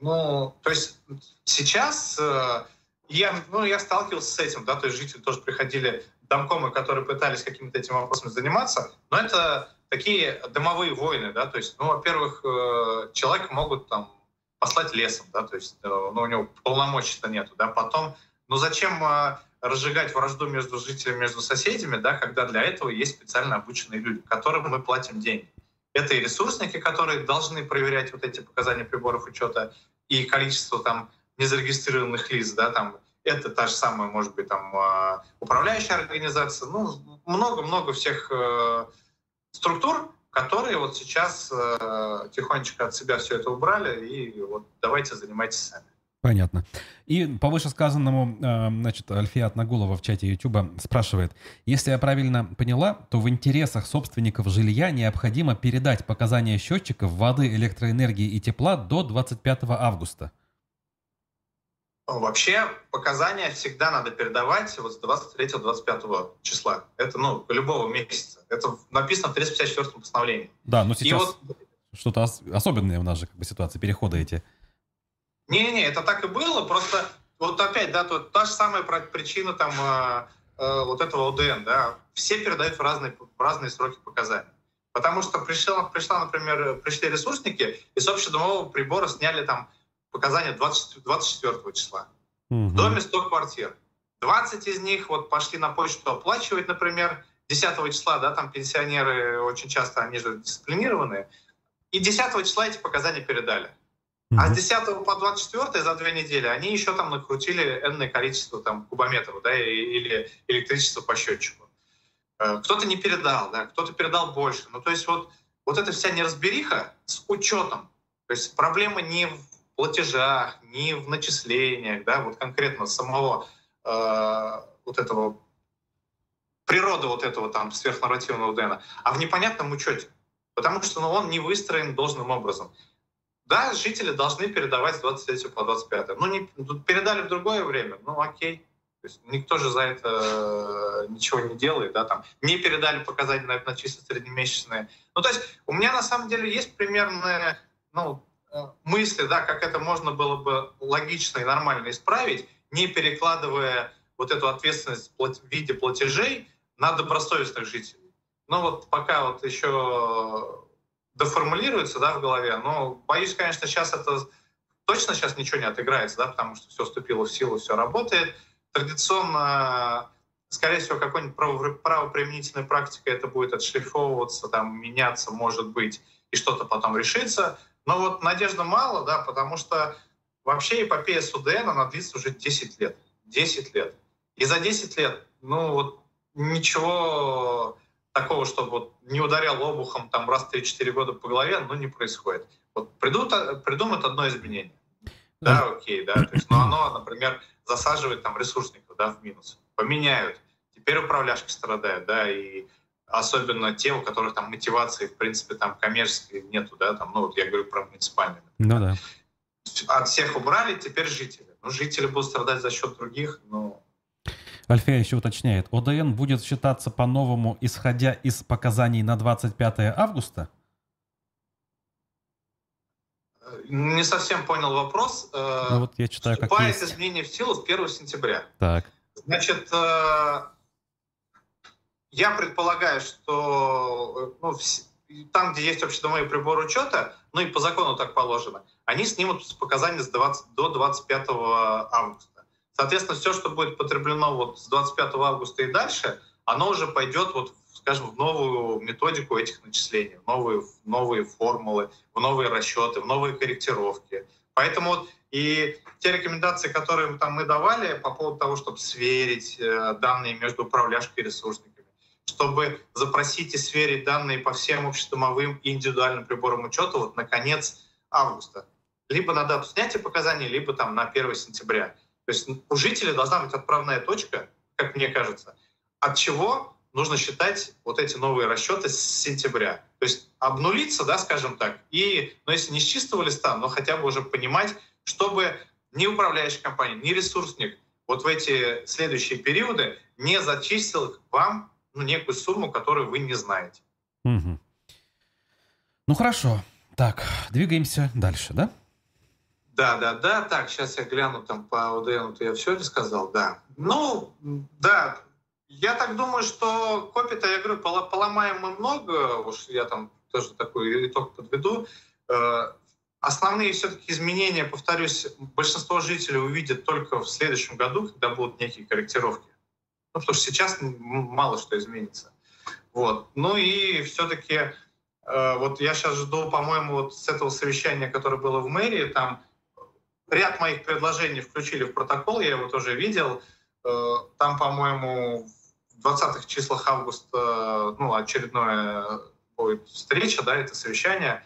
Ну, то есть сейчас э, я, ну, я сталкивался с этим, да, то есть жители тоже приходили, домкомы, которые пытались какими-то этими вопросами заниматься, но это такие домовые войны, да, то есть, ну, во-первых, э, человека могут там послать лесом, да, то есть, э, ну, у него полномочий-то нету, да, потом, ну, зачем э, разжигать вражду между жителями, между соседями, да, когда для этого есть специально обученные люди, которым мы платим деньги. Это и ресурсники, которые должны проверять вот эти показания приборов учета и количество там незарегистрированных лиц, да, там это та же самая, может быть, там а, управляющая организация, ну, много-много всех э, структур, которые вот сейчас э, тихонечко от себя все это убрали, и вот давайте занимайтесь сами. Понятно. И по вышесказанному, э, значит, Альфия Нагулова в чате YouTube спрашивает, если я правильно поняла, то в интересах собственников жилья необходимо передать показания счетчиков воды, электроэнергии и тепла до 25 августа. Вообще показания всегда надо передавать вот с 23-25 числа. Это, ну, любого месяца. Это написано в 354 постановлении. Да, но сейчас вот... что-то особенное у нас же как бы ситуация, перехода эти. Не-не, это так и было, просто вот опять, да, то, та же самая причина там э, э, вот этого ОДН, да, все передают в разные, в разные сроки показаний. Потому что пришла, пришла, например, пришли ресурсники, и с общедомового прибора сняли там показания 20, 24 числа. Угу. В доме 100 квартир. 20 из них вот пошли на почту оплачивать, например, 10 числа, да, там пенсионеры очень часто, они же дисциплинированные, и 10 числа эти показания передали. Mm-hmm. А с 10 по 24 за две недели они еще там накрутили энное количество там кубометров, да, или электричество по счетчику. Э, кто-то не передал, да, кто-то передал больше. Ну, то есть вот, вот эта вся неразбериха с учетом. То есть проблема не в платежах, не в начислениях, да, вот конкретно самого э, вот этого природы вот этого там сверхнарративного ДНА, а в непонятном учете. Потому что ну, он не выстроен должным образом. Да, жители должны передавать с 23 по 25. Ну, не, передали в другое время, ну окей. То есть никто же за это э, ничего не делает, да, там. Не передали показания на, на чисто среднемесячные. Ну, то есть у меня на самом деле есть примерные, ну, мысли, да, как это можно было бы логично и нормально исправить, не перекладывая вот эту ответственность в виде платежей на добросовестных жителей. Ну вот пока вот еще доформулируется да, в голове. Но боюсь, конечно, сейчас это точно сейчас ничего не отыграется, да, потому что все вступило в силу, все работает. Традиционно, скорее всего, какой-нибудь правоприменительной практикой это будет отшлифовываться, там, меняться, может быть, и что-то потом решится. Но вот надежда мало, да, потому что вообще эпопея с УДН, она длится уже 10 лет. 10 лет. И за 10 лет, ну вот ничего такого, чтобы вот не ударял обухом там раз в 3-4 года по голове, ну, не происходит. Вот придут, придумают одно изменение. Да, окей, да. То есть, но оно, например, засаживает там ресурсников, да, в минус. Поменяют. Теперь управляшки страдают, да, и особенно те, у которых там мотивации, в принципе, там коммерческой нету, да, там, ну, вот я говорю про муниципальные. Ну да. От всех убрали, теперь жители. Ну, жители будут страдать за счет других, ну, Альфия еще уточняет, ОДН будет считаться по-новому, исходя из показаний на 25 августа? Не совсем понял вопрос. Э, ну, вот я читаю, как есть. изменение в силу с 1 сентября. Так. Значит, э, я предполагаю, что э, ну, там, где есть общедомовой прибор учета, ну и по закону так положено, они снимут показания с 20, до 25 августа. Соответственно, все, что будет потреблено вот с 25 августа и дальше, оно уже пойдет, вот, скажем, в новую методику этих начислений, в новые, в новые формулы, в новые расчеты, в новые корректировки. Поэтому вот и те рекомендации, которые там мы давали по поводу того, чтобы сверить э, данные между управляшкой и ресурсниками, чтобы запросить и сверить данные по всем общедомовым и индивидуальным приборам учета вот на конец августа. Либо на дату снятия показаний, либо там на 1 сентября. То есть у жителей должна быть отправная точка, как мне кажется, от чего нужно считать вот эти новые расчеты с сентября. То есть обнулиться, да, скажем так, и, ну, если не с чистого листа, но хотя бы уже понимать, чтобы ни управляющая компания, ни ресурсник вот в эти следующие периоды не зачислил вам ну, некую сумму, которую вы не знаете. Угу. Ну хорошо. Так, двигаемся дальше, да? Да, да, да. Так, сейчас я гляну там по ОДН, то я все это сказал, да. Ну, да, я так думаю, что копий-то, я говорю, поломаем мы много, уж я там тоже такой итог подведу. Э, основные все-таки изменения, повторюсь, большинство жителей увидят только в следующем году, когда будут некие корректировки. Ну, потому что сейчас мало что изменится. Вот. Ну и все-таки э, вот я сейчас жду, по-моему, вот с этого совещания, которое было в мэрии, там ряд моих предложений включили в протокол, я его тоже видел. Э, там, по-моему, в 20-х числах августа ну, очередная будет встреча, да, это совещание.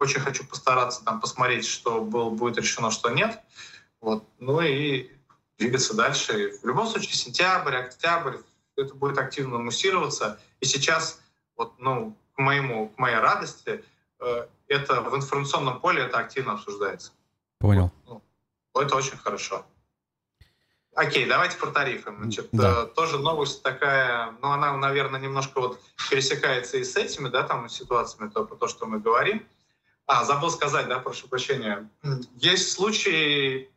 Очень хочу постараться там посмотреть, что был, будет решено, что нет. Вот. Ну и двигаться дальше. В любом случае, сентябрь, октябрь, это будет активно муссироваться. И сейчас, вот, ну, к, моему, к моей радости, э, это в информационном поле это активно обсуждается. Понял. Ну, это очень хорошо. Окей, давайте про тарифы. Значит, да. Э, тоже новость такая, ну, она, наверное, немножко вот пересекается и с этими, да, там, ситуациями, то, про то, что мы говорим. А, забыл сказать, да, прошу прощения. Есть случаи,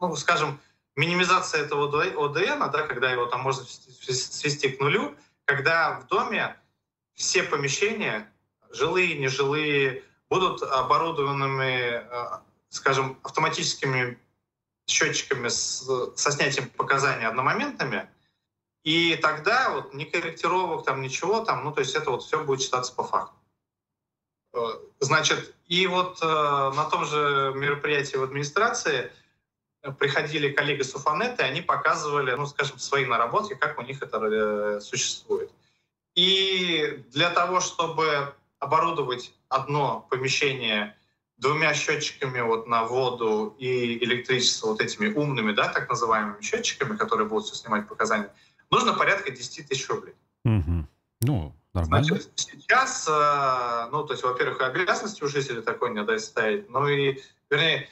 ну, скажем, минимизация этого ОДН, да, когда его там можно свести к нулю, когда в доме все помещения, жилые, нежилые, будут оборудованными, э, скажем, автоматическими счетчиками с, со снятием показаний одномоментными, и тогда вот ни корректировок, там ничего, там, ну то есть это вот все будет считаться по факту. Э, значит, и вот э, на том же мероприятии в администрации приходили коллеги с Уфанета, и они показывали, ну, скажем, свои наработки, как у них это э, существует. И для того, чтобы оборудовать одно помещение двумя счетчиками вот на воду и электричество, вот этими умными, да, так называемыми счетчиками, которые будут все снимать показания, нужно порядка 10 тысяч рублей. Угу. Ну, нормально. Значит, сейчас, э, ну, то есть, во-первых, и обязанности у жителей такой не дать ставить, ну и, вернее,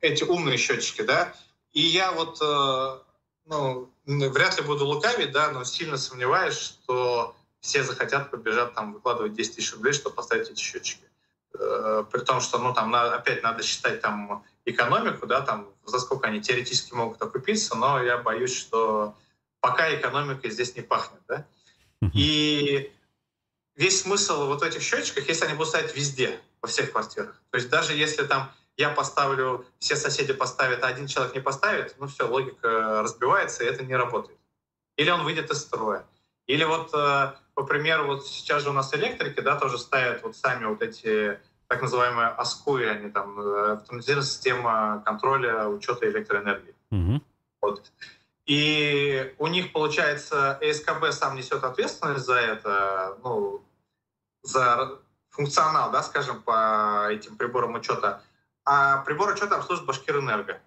эти умные счетчики, да, и я вот, э, ну, вряд ли буду лукавить, да, но сильно сомневаюсь, что все захотят побежать там выкладывать 10 тысяч рублей, чтобы поставить эти счетчики. Э, при том, что, ну, там, опять надо считать там экономику, да, там, за сколько они теоретически могут окупиться, но я боюсь, что пока экономика здесь не пахнет, да. И весь смысл вот этих счетчиков, если они будут стоять везде, во всех квартирах. То есть даже если там я поставлю, все соседи поставят, а один человек не поставит, ну все, логика разбивается, и это не работает. Или он выйдет из строя. Или вот, э, по примеру, вот сейчас же у нас электрики, да, тоже ставят вот сами вот эти так называемые АСКУИ, они там, э, автоматизированная система контроля учета электроэнергии. Угу. Вот. И у них, получается, ЭСКБ сам несет ответственность за это, ну, за функционал, да, скажем, по этим приборам учета. А прибор учета обслуживает Башкирэнерго.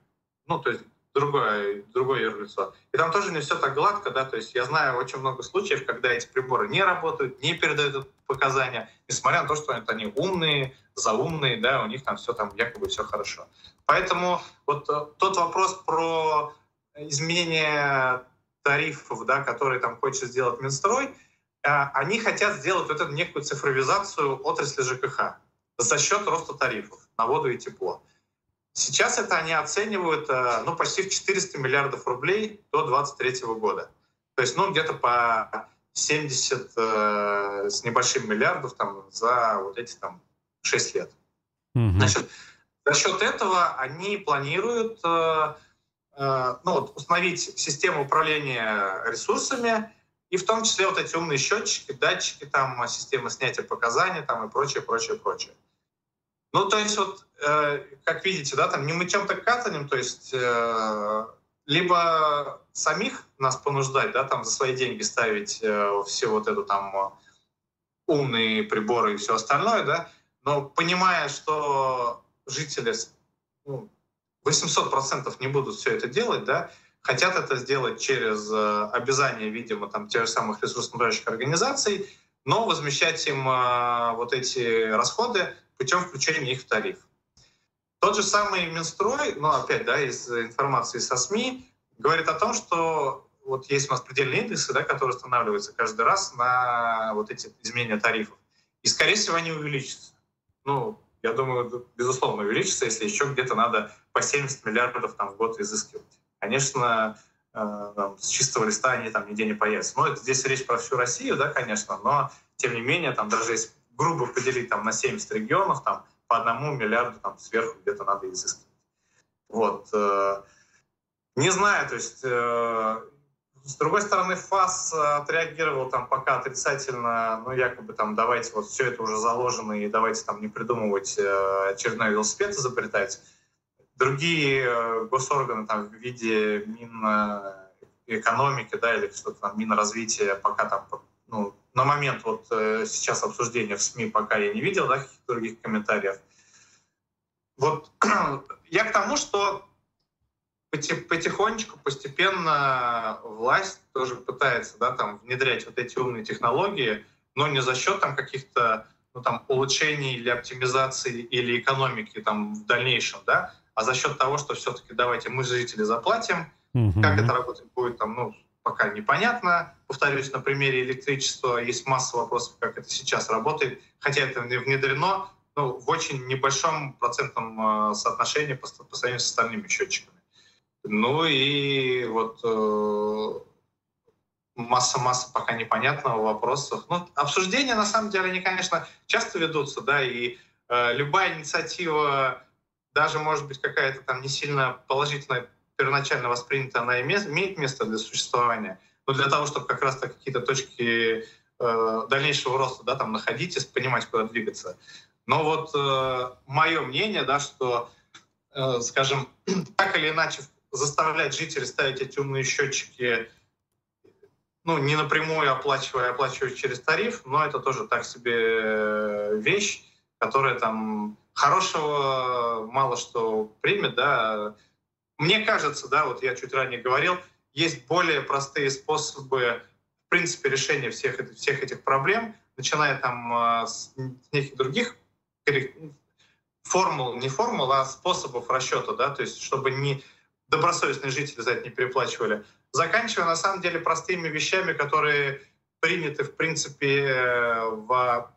Ну, то есть другое, другое юрлицо. И там тоже не все так гладко, да, то есть я знаю очень много случаев, когда эти приборы не работают, не передают показания, несмотря на то, что они умные, заумные, да, у них там все там якобы все хорошо. Поэтому вот э, тот вопрос про изменение тарифов, да, которые там хочет сделать Минстрой, э, они хотят сделать вот эту некую цифровизацию отрасли ЖКХ за счет роста тарифов на воду и тепло. Сейчас это они оценивают э, ну, почти в 400 миллиардов рублей до 2023 года. То есть ну, где-то по 70 э, с небольшим миллиардов там, за вот эти там, 6 лет. Угу. Значит, за счет этого они планируют э, э, ну, вот, установить систему управления ресурсами, и в том числе вот эти умные счетчики, датчики, там, система снятия показаний там, и прочее, прочее, прочее. Ну, то есть вот, э, как видите, да, там не мытьем, так катанем, то есть э, либо самих нас понуждать, да, там за свои деньги ставить э, все вот это там умные приборы и все остальное, да, но понимая, что жители ну, 800% не будут все это делать, да, хотят это сделать через э, обязание, видимо, там тех же самых ресурсоснабжающих организаций, но возмещать им э, вот эти расходы путем включения их в тариф. Тот же самый Минстрой, ну опять, да, из информации со СМИ, говорит о том, что вот есть у нас предельные индексы, да, которые устанавливаются каждый раз на вот эти изменения тарифов. И, скорее всего, они увеличатся. Ну, я думаю, безусловно, увеличится, если еще где-то надо по 70 миллиардов там, в год изыскивать. Конечно, э, с чистого листа они там нигде не появятся. Но это, здесь речь про всю Россию, да, конечно, но тем не менее, там даже если грубо поделить там, на 70 регионов, там по одному миллиарду там, сверху где-то надо изыскивать. Вот. Э, не знаю, то есть э, с другой стороны, ФАС отреагировал там пока отрицательно, ну, якобы там давайте вот все это уже заложено и давайте там не придумывать э, очередной велосипед изобретать. Другие э, госорганы там в виде Минэкономики, да, или что-то там, Минразвития, пока там, ну, на момент вот э, сейчас обсуждения в СМИ пока я не видел, да, каких-то других комментариев. Вот я к тому, что потихонечку, постепенно власть тоже пытается да, там, внедрять вот эти умные технологии, но не за счет там, каких-то ну, там, улучшений или оптимизации или экономики там, в дальнейшем, да, а за счет того, что все-таки давайте мы, жители, заплатим. Угу. Как это работать будет, там, ну, пока непонятно. Повторюсь, на примере электричества есть масса вопросов, как это сейчас работает, хотя это внедрено ну, в очень небольшом процентном э, соотношении по, по сравнению с остальными счетчиками. Ну и вот масса-масса э, пока непонятного вопросов. Ну, обсуждения, на самом деле, они, конечно, часто ведутся, да, и э, любая инициатива, даже, может быть, какая-то там не сильно положительная, первоначально воспринята, она имеет место для существования, но для того, чтобы как раз-то какие-то точки э, дальнейшего роста, да, там находить и понимать, куда двигаться. Но вот э, мое мнение, да, что, э, скажем, так или иначе заставлять жителей ставить эти умные счетчики, ну, не напрямую оплачивая, оплачивая через тариф, но это тоже так себе вещь, которая там хорошего мало что примет, да. Мне кажется, да, вот я чуть ранее говорил, есть более простые способы, в принципе, решения всех, всех этих проблем, начиная там э, с неких других формул, не формул, а способов расчета, да, то есть чтобы не добросовестные жители за это не переплачивали, заканчивая на самом деле простыми вещами, которые приняты в принципе в,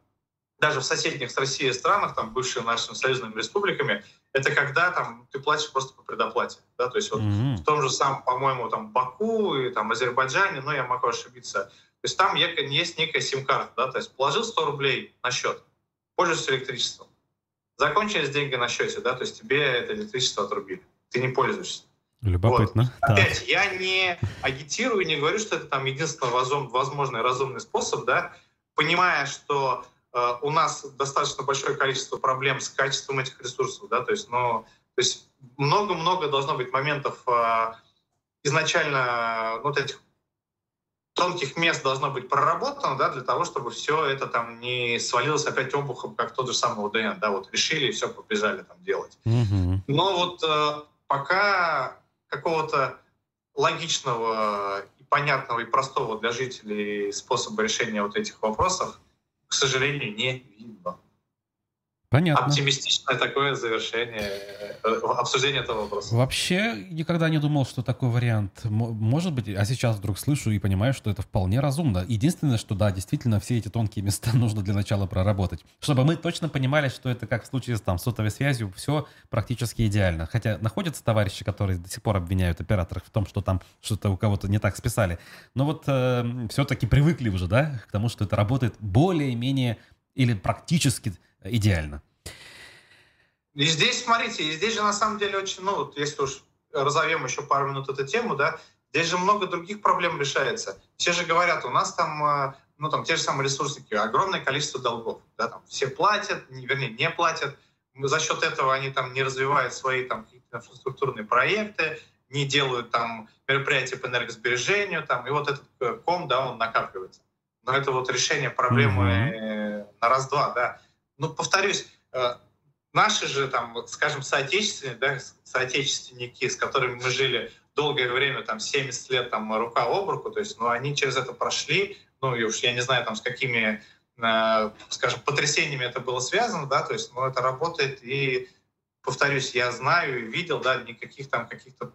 даже в соседних с Россией странах, там бывшие нашими союзными республиками, это когда там ты платишь просто по предоплате, да, то есть вот mm-hmm. в том же самом, по-моему, там Баку и там Азербайджане, но я могу ошибиться, то есть там есть некая сим-карта, да, то есть положил 100 рублей на счет, пользуешься электричеством, закончились деньги на счете, да, то есть тебе это электричество отрубили, ты не пользуешься. Любопытно. Вот. Опять, я не агитирую, не говорю, что это там единственный возможный разумный способ, да, понимая, что у нас достаточно большое количество проблем с качеством этих ресурсов, да, то есть, ну, то есть много-много должно быть моментов э, изначально вот этих тонких мест должно быть проработано, да, для того, чтобы все это там не свалилось опять обухом, как тот же самый УДН, да, вот решили и все побежали там делать. Угу. Но вот э, пока какого-то логичного и понятного и простого для жителей способа решения вот этих вопросов, к сожалению, не видно. Понятно. Оптимистичное такое завершение э, обсуждения этого вопроса. Вообще никогда не думал, что такой вариант может быть, а сейчас вдруг слышу и понимаю, что это вполне разумно. Единственное, что да, действительно все эти тонкие места нужно для начала проработать, чтобы мы точно понимали, что это как в случае с там, сотовой связью, все практически идеально. Хотя находятся товарищи, которые до сих пор обвиняют операторов в том, что там что-то у кого-то не так списали. Но вот э, все-таки привыкли уже, да, к тому, что это работает более-менее или практически идеально. И здесь, смотрите, и здесь же на самом деле очень, ну, вот если уж разовьем еще пару минут эту тему, да, здесь же много других проблем решается. Все же говорят, у нас там, э, ну, там, те же самые ресурсники, огромное количество долгов, да, там, все платят, вернее, не платят, за счет этого они там не развивают свои там инфраструктурные проекты, не делают там мероприятия по энергосбережению, там, и вот этот э, ком, да, он накапливается. Но это вот решение проблемы mm-hmm. на раз-два, да. Ну, повторюсь, э, наши же, там, скажем, соотечественники, да, соотечественники, с которыми мы жили долгое время, там, 70 лет, там, рука об руку, то есть, ну, они через это прошли, ну, и уж я не знаю, там, с какими, э, скажем, потрясениями это было связано, да, то есть, ну, это работает, и, повторюсь, я знаю и видел, да, никаких там каких-то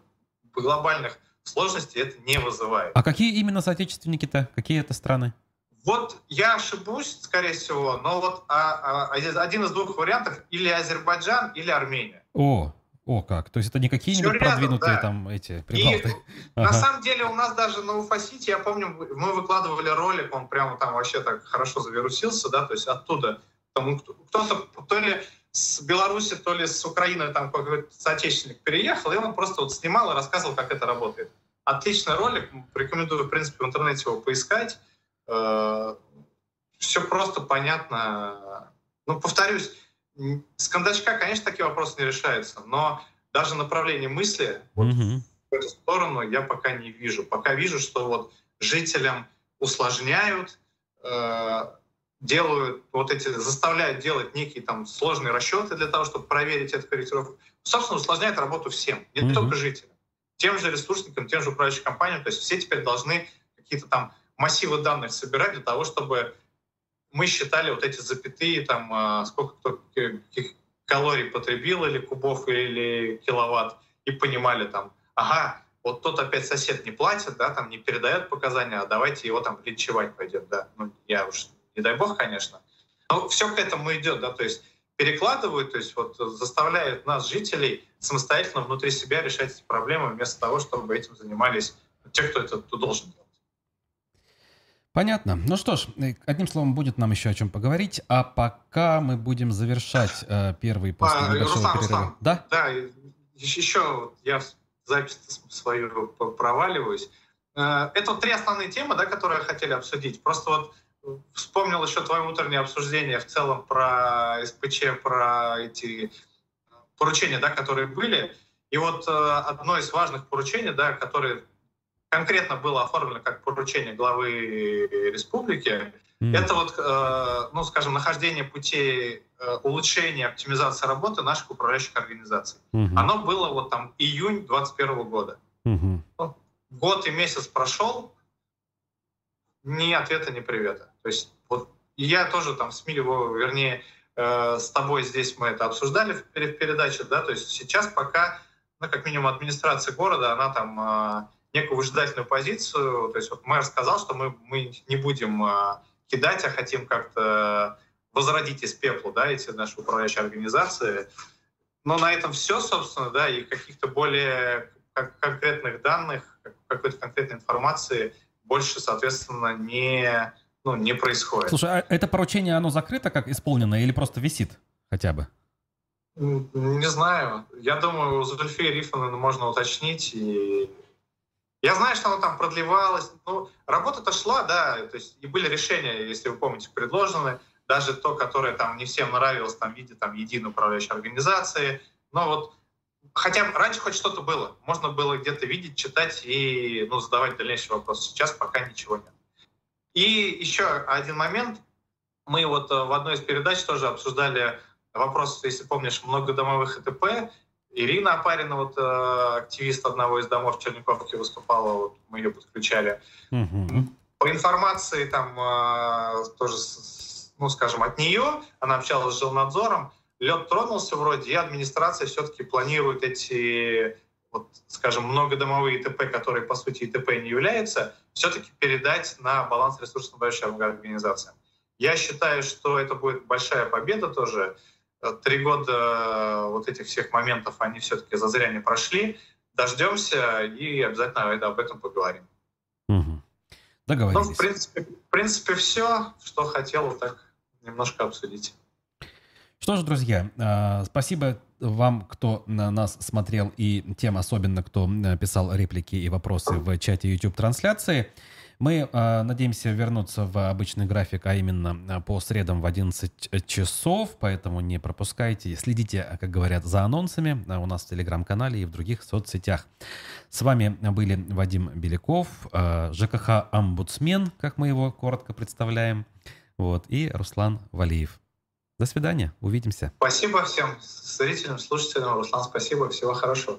глобальных сложностей это не вызывает. А какие именно соотечественники-то? Какие это страны? Вот я ошибусь, скорее всего, но вот а, а, один из двух вариантов или Азербайджан, или Армения. О, о, как? То есть это не какие-нибудь продвинутые да. там эти прибалты? И ага. на самом деле у нас даже на Уфасите, я помню, мы выкладывали ролик, он прямо там вообще так хорошо завирусился, да, то есть оттуда там кто-то то ли с Беларуси, то ли с Украины там какой-то соотечественник переехал, и он просто вот снимал и рассказывал, как это работает. Отличный ролик, рекомендую, в принципе, в интернете его поискать. Э, Все просто понятно. Ну, повторюсь, с кондачка, конечно, такие вопросы не решаются, но даже направление мысли mm-hmm. в эту сторону я пока не вижу. Пока вижу, что вот жителям усложняют, э, делают вот эти, заставляют делать некие там сложные расчеты для того, чтобы проверить эту корректировку. Собственно, усложняет работу всем, не mm-hmm. только жителям, тем же ресурсникам, тем же управляющим компаниям. То есть все теперь должны какие-то там массивы данных собирать для того, чтобы мы считали вот эти запятые, там, а, сколько кто каких калорий потребил, или кубов, или киловатт, и понимали там, ага, вот тот опять сосед не платит, да, там не передает показания, а давайте его там линчевать пойдет, да. Ну, я уж, не дай бог, конечно. Но все к этому идет, да, то есть перекладывают, то есть вот заставляют нас, жителей, самостоятельно внутри себя решать эти проблемы, вместо того, чтобы этим занимались те, кто это должен делать. Понятно. Ну что ж, э, одним словом, будет нам еще о чем поговорить, а пока мы будем завершать э, первый после а, небольшого Руслан, перерыва. Руслан, да? Да, еще я запись свою проваливаюсь. Э, это вот три основные темы, да, которые хотели обсудить. Просто вот э, вспомнил еще твое утреннее обсуждение в целом про СПЧ, про эти поручения, да, которые были. И вот одно из важных поручений, да, которые конкретно было оформлено как поручение главы республики, mm. это вот, э, ну, скажем, нахождение путей э, улучшения, оптимизации работы наших управляющих организаций. Mm-hmm. Оно было вот там июнь 2021 года. Mm-hmm. Ну, год и месяц прошел, ни ответа, ни привета. То есть вот я тоже там с Милевой, вернее, э, с тобой здесь мы это обсуждали в, в передаче, да, то есть сейчас пока, ну, как минимум, администрация города, она там э, некую выжидательную позицию. То есть вот мэр сказал, что мы, мы не будем э, кидать, а хотим как-то возродить из пепла да, эти наши управляющие организации. Но на этом все, собственно, да, и каких-то более конкретных данных, какой-то конкретной информации больше, соответственно, не, ну, не происходит. Слушай, а это поручение, оно закрыто, как исполнено, или просто висит хотя бы? Не знаю. Я думаю, у Зульфии Рифовны можно уточнить, и я знаю, что оно там продлевалось. Ну, работа-то шла, да, то есть и были решения, если вы помните, предложены. Даже то, которое там не всем нравилось, там, в виде там, единой управляющей организации. Но вот хотя раньше хоть что-то было. Можно было где-то видеть, читать и ну, задавать дальнейшие вопросы. Сейчас пока ничего нет. И еще один момент. Мы вот э, в одной из передач тоже обсуждали вопрос, если помнишь, многодомовых ИТП, Ирина Апарина, вот э, активист одного из домов Черниковки выступала, вот мы ее подключали. Угу. По информации там э, тоже, ну скажем, от нее, она общалась с жилнадзором, лед тронулся вроде, и администрация все-таки планирует эти, вот, скажем, многодомовые ИТП, которые по сути ИТП не являются, все-таки передать на баланс ресурсно-большим организациям. Я считаю, что это будет большая победа тоже, три года э, вот этих всех моментов, они все-таки зазря не прошли. Дождемся и обязательно об этом поговорим. Угу. Договорились. Ну, в принципе, в принципе, все, что хотел, так немножко обсудить. Что ж, друзья, э, спасибо вам, кто нас смотрел, и тем особенно, кто э, писал реплики и вопросы в чате YouTube-трансляции. Мы э, надеемся вернуться в обычный график, а именно э, по средам в 11 часов, поэтому не пропускайте. Следите, как говорят, за анонсами у нас в Телеграм-канале и в других соцсетях. С вами были Вадим Беляков, э, ЖКХ «Омбудсмен», как мы его коротко представляем, вот, и Руслан Валиев. До свидания, увидимся. Спасибо всем зрителям, слушателям. Руслан, спасибо, всего хорошего.